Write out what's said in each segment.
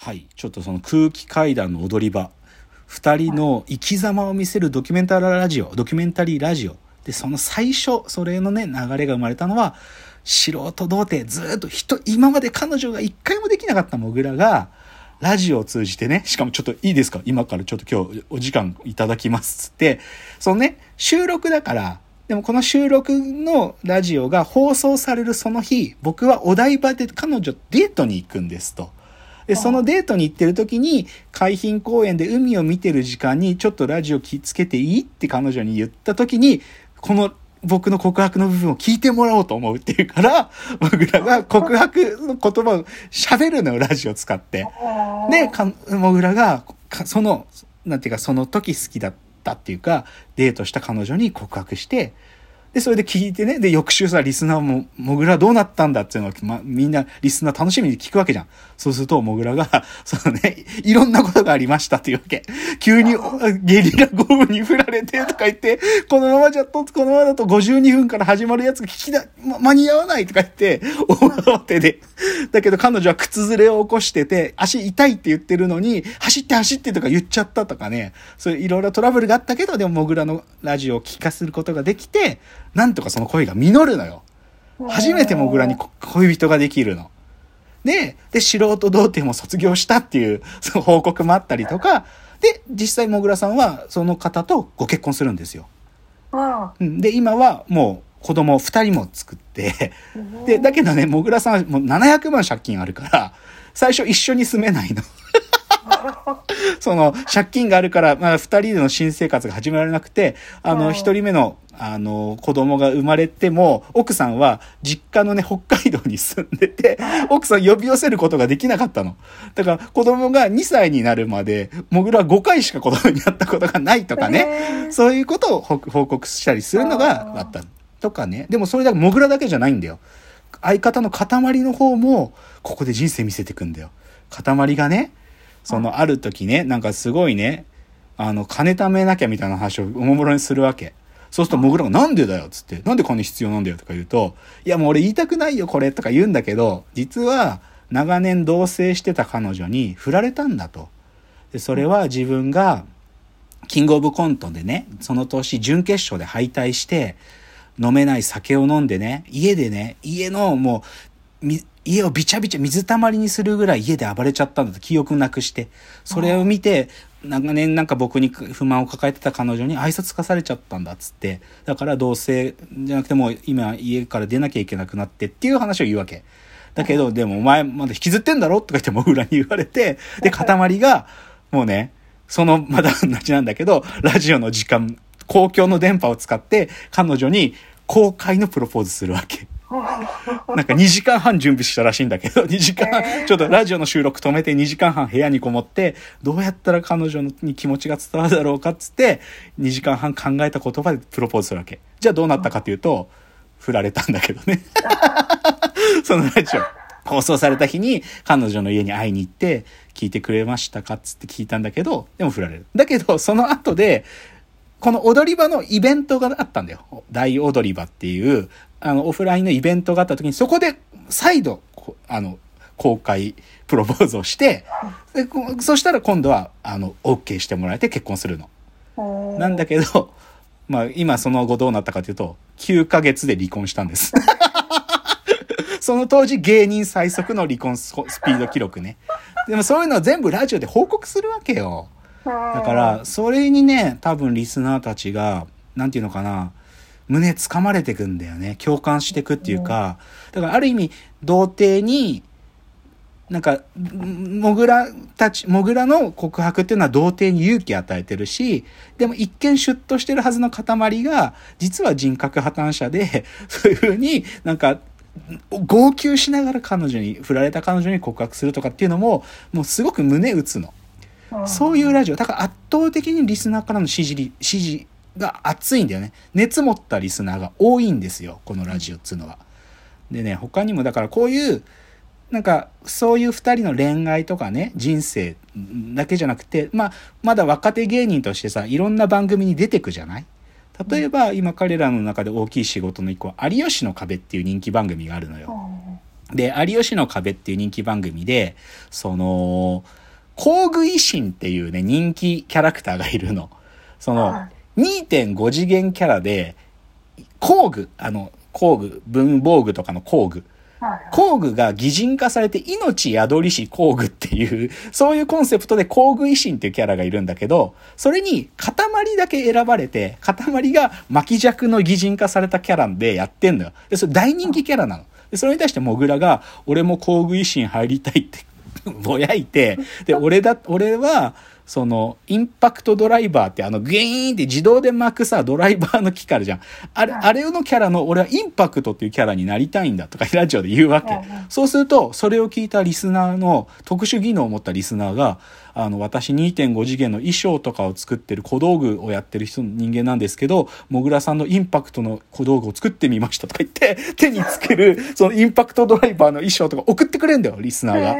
はい。ちょっとその空気階段の踊り場。2人の生き様を見せるドキュメンタリーラジオ。ドキュメンタリーラジオ。でその最初それのね流れが生まれたのは素人童貞ずっと人今まで彼女が一回もできなかったモグラがラジオを通じてね、しかもちょっといいですか？今からちょっと今日お時間いただきますつって、そのね、収録だから、でもこの収録のラジオが放送されるその日、僕はお台場で彼女デートに行くんですと。で、そのデートに行ってる時に、海浜公園で海を見てる時間に、ちょっとラジオつけていいって彼女に言った時に、この僕の告白の部分を聞いてもらおうと思うっていうから、モグラが告白の言葉を喋るのよ、ラジオ使って。で、モグラが、その、なんていうか、その時好きだったっていうか、デートした彼女に告白して、で、それで聞いてね、で、翌週さ、リスナーも、モグラどうなったんだっていうのを、ま、みんな、リスナー楽しみに聞くわけじゃん。そうすると、モグラが、そのね、いろんなことがありましたっていうわけ。急に、ゲリラ豪雨に降られてとか言って、このままじゃと、このままだと52分から始まるやつが聞きだ、ま、間に合わないとか言って、大慌てで。だけど彼女は靴ずれを起こしてて、足痛いって言ってるのに、走って走ってとか言っちゃったとかね、そういういろいろトラブルがあったけど、でもモグラのラジオを聞かせることができて、なんとかその恋が実るのよ。初めてモグラに恋人ができるの。で、で、素人童貞も卒業したっていう、その報告もあったりとか、で、実際モグラさんはその方とご結婚するんですよ。で、今はもう子供2人も作って、で、だけどね、モグラさんはもう700万借金あるから、最初一緒に住めないの。その借金があるから、まあ、2人での新生活が始められなくてあの1人目のあの子供が生まれても奥さんは実家のね北海道に住んでて奥さん呼び寄せることができなかったの。だから子供が2歳になるまでもぐらは5回しか子供に会ったことがないとかね。そういうことを報告したりするのがあったとかね。でもそれだけもぐらだけじゃないんだよ。相方の塊の方もここで人生見せてくんだよ。塊がねそのある時ね、なんかすごいね、あの、金貯めなきゃみたいな話をおもむろにするわけ。そうすると、もぐらがなんでだよ？っつって、なんで金必要なんだよ？とか言うと、いやもう俺言いたくないよこれとか言うんだけど、実は長年同棲してた彼女に振られたんだと。で、それは自分が、キングオブコントでね、その年準決勝で敗退して、飲めない酒を飲んでね、家でね、家のもう、家をびちゃびちゃ水たまりにするぐらい家で暴れちゃったんだと記憶なくして、それを見て、長年なんか僕に不満を抱えてた彼女に挨拶化されちゃったんだっつって、だから同棲じゃなくてもう今家から出なきゃいけなくなってっていう話を言うわけ。だけど、でもお前まだ引きずってんだろとか言っても裏に言われて、で、塊が、もうね、その、まだ同じなんだけど、ラジオの時間、公共の電波を使って彼女に公開のプロポーズするわけ。なんか2時間半準備したらしいんだけど、2時間、ちょっとラジオの収録止めて2時間半部屋にこもって、どうやったら彼女に気持ちが伝わるだろうかっつって、2時間半考えた言葉でプロポーズするわけ。じゃあどうなったかっていうと、振られたんだけどね。そのラジオ。放送された日に彼女の家に会いに行って、聞いてくれましたかっつって聞いたんだけど、でも振られる。だけど、その後で、この踊り場のイベントがあったんだよ。大踊り場っていう、あの、オフラインのイベントがあった時に、そこで再度、あの、公開プロポーズをして、でそしたら今度は、あの、OK してもらえて結婚するの。なんだけど、まあ、今その後どうなったかというと、9ヶ月で離婚したんです。その当時芸人最速の離婚スピード記録ね。でもそういうのは全部ラジオで報告するわけよ。だから、それにね、多分リスナーたちが、なんていうのかな、胸つかまれてくんだよね。共感してくっていうか、だからある意味、童貞に、なんか、モグラたち、モグラの告白っていうのは童貞に勇気与えてるし、でも一見シュッとしてるはずの塊が、実は人格破綻者で、そういうふうになんか、号泣しながら彼女に、振られた彼女に告白するとかっていうのも、もうすごく胸打つの。そういうラジオ。だから圧倒的にリスナーからの支持、支持が熱いんだよね。熱持ったリスナーが多いんですよ。このラジオっつうのは。でね、他にもだからこういう、なんか、そういう二人の恋愛とかね、人生だけじゃなくて、まあ、まだ若手芸人としてさ、いろんな番組に出てくじゃない？例えば、今彼らの中で大きい仕事の一個は、有吉の壁っていう人気番組があるのよ。で、有吉の壁っていう人気番組で、その、工具維新っていうね、人気キャラクターがいるの。その、2.5次元キャラで、工具、あの、工具、文房具とかの工具。工具が擬人化されて命宿りし工具っていう、そういうコンセプトで工具維新っていうキャラがいるんだけど、それに塊だけ選ばれて、塊が巻き尺の擬人化されたキャラでやってんのよ。で、それ大人気キャラなの。で、それに対してモグラが、俺も工具維新入りたいってぼやいて、で、俺だ、俺は、その、インパクトドライバーってあの、グイーンって自動で巻くさ、ドライバーの機械あるじゃん。あれ、あれのキャラの、俺はインパクトっていうキャラになりたいんだとか、ラジオで言うわけ。そうすると、それを聞いたリスナーの、特殊技能を持ったリスナーが、あの、私2.5次元の衣装とかを作ってる小道具をやってる人の人間なんですけど、もぐらさんのインパクトの小道具を作ってみましたとか言って、手につける、そのインパクトドライバーの衣装とか送ってくれんだよ、リスナーが。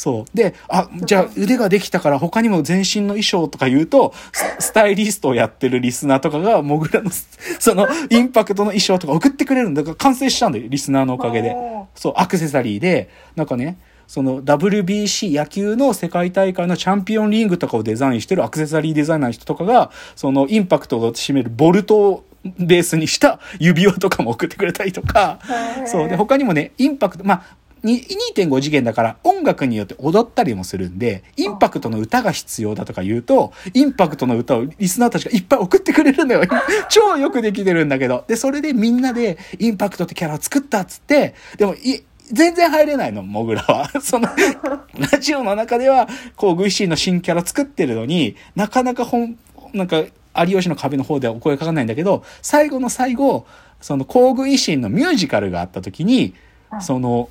そう。で、あ、じゃあ腕ができたから他にも全身の衣装とか言うと、スタイリストをやってるリスナーとかが、モグラの、その、インパクトの衣装とか送ってくれるんだから完成したんだよ、リスナーのおかげで。そう、アクセサリーで、なんかね、その WBC 野球の世界大会のチャンピオンリングとかをデザインしてるアクセサリーデザイナーの人とかが、そのインパクトを占めるボルトをベースにした指輪とかも送ってくれたりとか、そう。で、他にもね、インパクト、まあ、2.5次元だから音楽によって踊ったりもするんで、インパクトの歌が必要だとか言うと、インパクトの歌をリスナーたちがいっぱい送ってくれるんだよ。超よくできてるんだけど。で、それでみんなでインパクトってキャラを作ったっつって、でも、い、全然入れないの、モグラは。その、ラジオの中では、こう、グイシーの新キャラ作ってるのに、なかなか本、なんか、有吉の壁の方ではお声かかんないんだけど、最後の最後、その、工具維新のミュージカルがあった時に、その、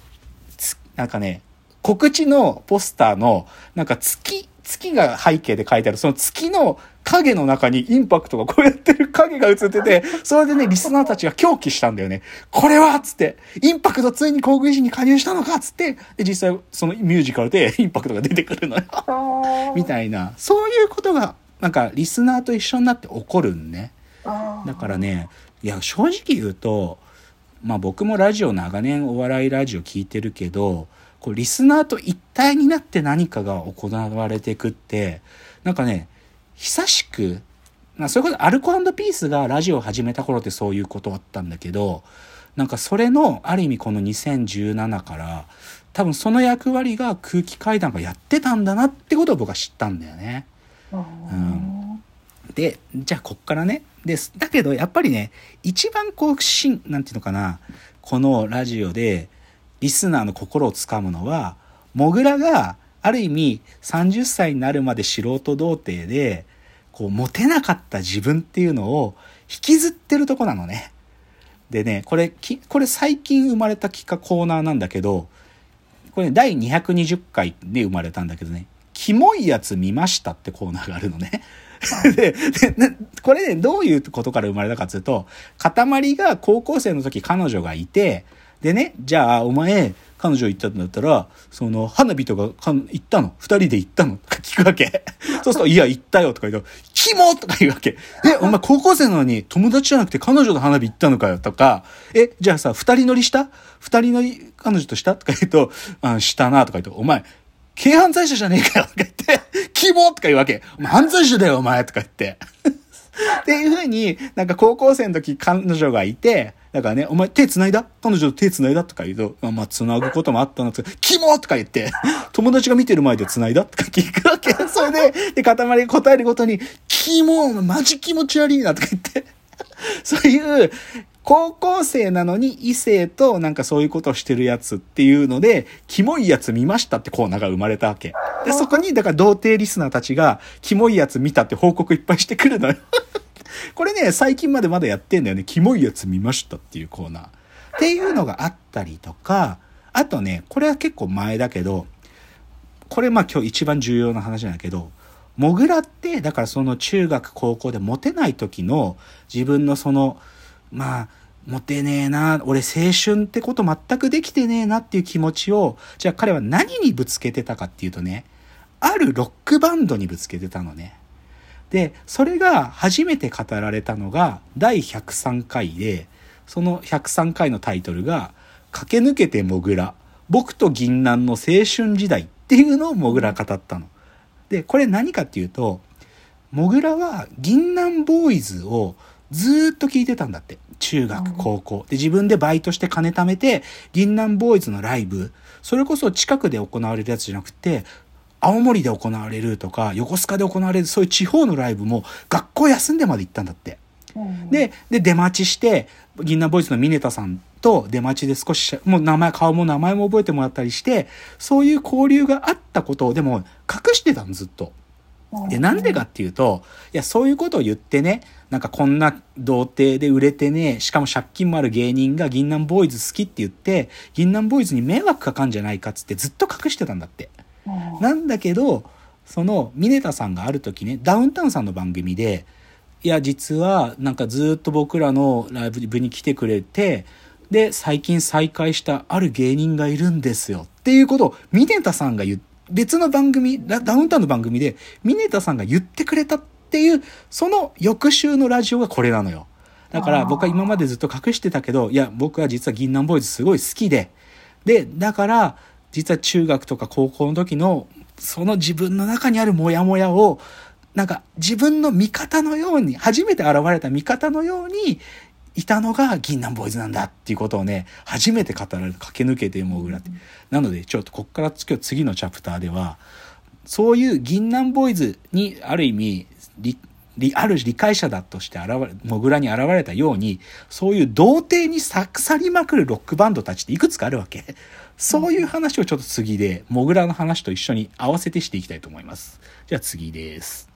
なんかね、告知のポスターの、なんか月、月が背景で書いてある、その月の影の中にインパクトがこうやってる影が映ってて、それでね、リスナーたちが狂気したんだよね。これはつって、インパクトついに工具維新に加入したのかつって、で、実際そのミュージカルでインパクトが出てくるのよ。みたいな。そういうことが、なんかリスナーと一緒になって起こるんね。だからね、いや、正直言うと、まあ僕もラジオ長年お笑いラジオ聞いてるけど、こうリスナーと一体になって何かが行われていくって、なんかね、久しく、まあそれこそアルコピースがラジオを始めた頃ってそういうことあったんだけど、なんかそれのある意味この2017から多分その役割が空気階段がやってたんだなってことを僕は知ったんだよね。うん、でじゃあこっからね。ですだけどやっぱりね一番こうしんなんていうのかな。このラジオでリスナーの心をつかむのはモグラがある意味30歳になるまで素人童貞でこうモテなかった自分っていうのを引きずってるとこなのね。でねこれこれ最近生まれた企画コーナーなんだけどこれ第220回で生まれたんだけどね「キモいやつ見ました」ってコーナーがあるのね。ででこれね、どういうことから生まれたかっていうと、塊が高校生の時彼女がいて、でね、じゃあお前、彼女行ったんだったら、その、花火とかか行ったの？二人で行ったの？とか聞くわけ。そうすると、いや、行ったよとか言うと、キモとか言うわけ。え、お前高校生なのに友達じゃなくて彼女と花火行ったのかよとか、え、じゃあさ、二人乗りした？二人乗り彼女とした？とか言うと、あしたなとか言うと、お前、軽犯罪者じゃねえかよとか言って、キモとか言うわけ。お前犯罪者だよ、お前とか言って。っていう風に、なんか高校生の時彼女がいて、だからね、お前手繋いだ彼女と手繋いだ？とか言うと、まあ、繋ぐこともあったんですけど、キモとか言って、友達が見てる前で繋いだ？とか聞くわけ。それで、で、塊が答えるごとに、キモマジ気持ち悪いなとか言って、そういう、高校生なのに異性となんかそういうことをしてるやつっていうので、キモいやつ見ましたってコーナーが生まれたわけ。で、そこに、だから童貞リスナーたちが、キモいやつ見たって報告いっぱいしてくるのよ。これね、最近までまだやってんだよね。キモいやつ見ましたっていうコーナー。っていうのがあったりとか、あとね、これは結構前だけど、これまあ今日一番重要な話なんだけど、モグラって、だからその中学高校でモテない時の自分のその、まあ、モテねえな、俺青春ってこと全くできてねえなっていう気持ちを、じゃあ彼は何にぶつけてたかっていうとね、あるロックバンドにぶつけてたのね。で、それが初めて語られたのが第103回で、その103回のタイトルが、駆け抜けてモグラ、僕と銀杏の青春時代っていうのをモグラ語ったの。で、これ何かっていうと、モグラは銀杏ボーイズをずっと聞いてたんだって。中学、高校。で、自分でバイトして金貯めて、銀杏ボーイズのライブ、それこそ近くで行われるやつじゃなくて、青森で行われるとか、横須賀で行われる、そういう地方のライブも学校休んでまで行ったんだって。で、で、出待ちして、銀杏ボーイズのミネタさんと出待ちで少し、もう名前、顔も名前も覚えてもらったりして、そういう交流があったことをでも隠してたの、ずっと。で、なんでかっていうと、いや、そういうことを言ってね、なんかこんな童貞で売れてね、しかも借金もある芸人が銀杏ボーイズ好きって言って、銀杏ボーイズに迷惑かかんじゃないかっつってずっと隠してたんだって。なんだけど、その、ミネタさんがある時ね、ダウンタウンさんの番組で、いや、実は、なんかずっと僕らのライブに来てくれて、で、最近再会したある芸人がいるんですよ。っていうことを、ミネタさんが言って、別の番組、ダウンタウンの番組で、ミネタさんが言ってくれたっていう、その翌週のラジオがこれなのよ。だから僕は今までずっと隠してたけど、いや、僕は実は銀杏ボーイズすごい好きで、で、だから、実は中学とか高校の時の、その自分の中にあるモヤモヤを、なんか自分の味方のように、初めて現れた味方のようにいたのが銀杏ボーイズなんだっていうことをね、初めて語られる、駆け抜けてもぐらって。なので、ちょっとこっから今日次のチャプターでは、そういう銀杏ボーイズにある意味、ある理解者だとして現れ、モグラに現れたように、そういう童貞に腐りまくるロックバンドたちっていくつかあるわけ。そういう話をちょっと次で、モグラの話と一緒に合わせてしていきたいと思います。じゃあ次です。